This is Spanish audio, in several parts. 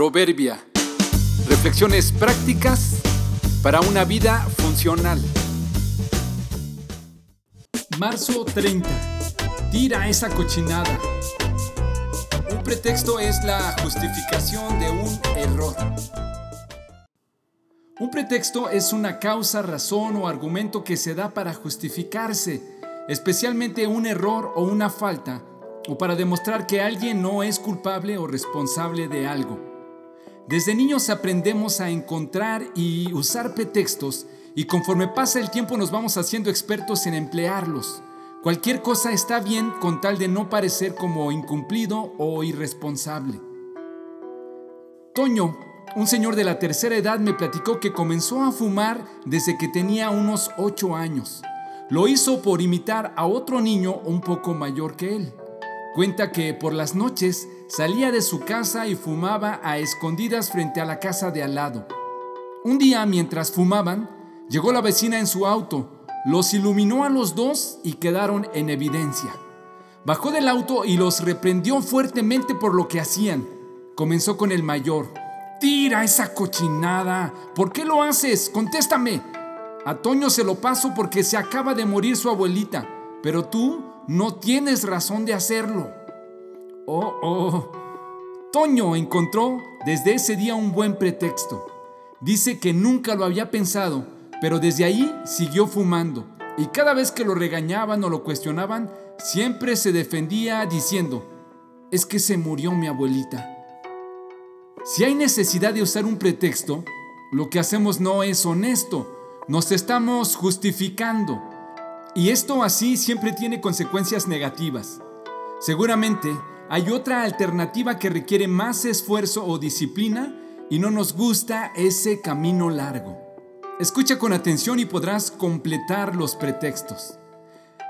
Proverbia. Reflexiones prácticas para una vida funcional. Marzo 30. Tira esa cochinada. Un pretexto es la justificación de un error. Un pretexto es una causa, razón o argumento que se da para justificarse, especialmente un error o una falta, o para demostrar que alguien no es culpable o responsable de algo. Desde niños aprendemos a encontrar y usar pretextos y conforme pasa el tiempo nos vamos haciendo expertos en emplearlos. Cualquier cosa está bien con tal de no parecer como incumplido o irresponsable. Toño, un señor de la tercera edad, me platicó que comenzó a fumar desde que tenía unos 8 años. Lo hizo por imitar a otro niño un poco mayor que él. Cuenta que por las noches salía de su casa y fumaba a escondidas frente a la casa de al lado. Un día, mientras fumaban, llegó la vecina en su auto, los iluminó a los dos y quedaron en evidencia. Bajó del auto y los reprendió fuertemente por lo que hacían. Comenzó con el mayor. Tira esa cochinada. ¿Por qué lo haces? Contéstame. A Toño se lo paso porque se acaba de morir su abuelita, pero tú no tienes razón de hacerlo. Oh, oh. Toño encontró desde ese día un buen pretexto. Dice que nunca lo había pensado, pero desde ahí siguió fumando. Y cada vez que lo regañaban o lo cuestionaban, siempre se defendía diciendo, es que se murió mi abuelita. Si hay necesidad de usar un pretexto, lo que hacemos no es honesto, nos estamos justificando. Y esto así siempre tiene consecuencias negativas. Seguramente hay otra alternativa que requiere más esfuerzo o disciplina y no nos gusta ese camino largo. Escucha con atención y podrás completar los pretextos.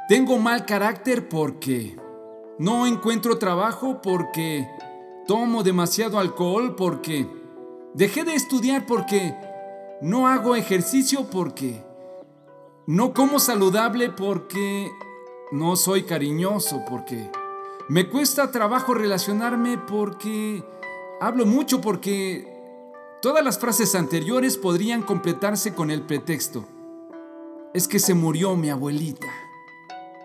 Tengo mal carácter porque no encuentro trabajo porque tomo demasiado alcohol porque dejé de estudiar porque no hago ejercicio porque no como saludable porque no soy cariñoso, porque me cuesta trabajo relacionarme porque hablo mucho, porque todas las frases anteriores podrían completarse con el pretexto. Es que se murió mi abuelita.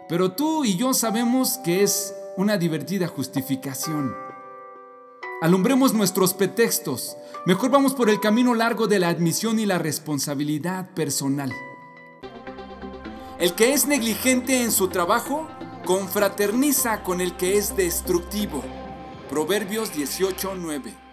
Pero tú y yo sabemos que es una divertida justificación. Alumbremos nuestros pretextos. Mejor vamos por el camino largo de la admisión y la responsabilidad personal. El que es negligente en su trabajo, confraterniza con el que es destructivo. Proverbios 18:9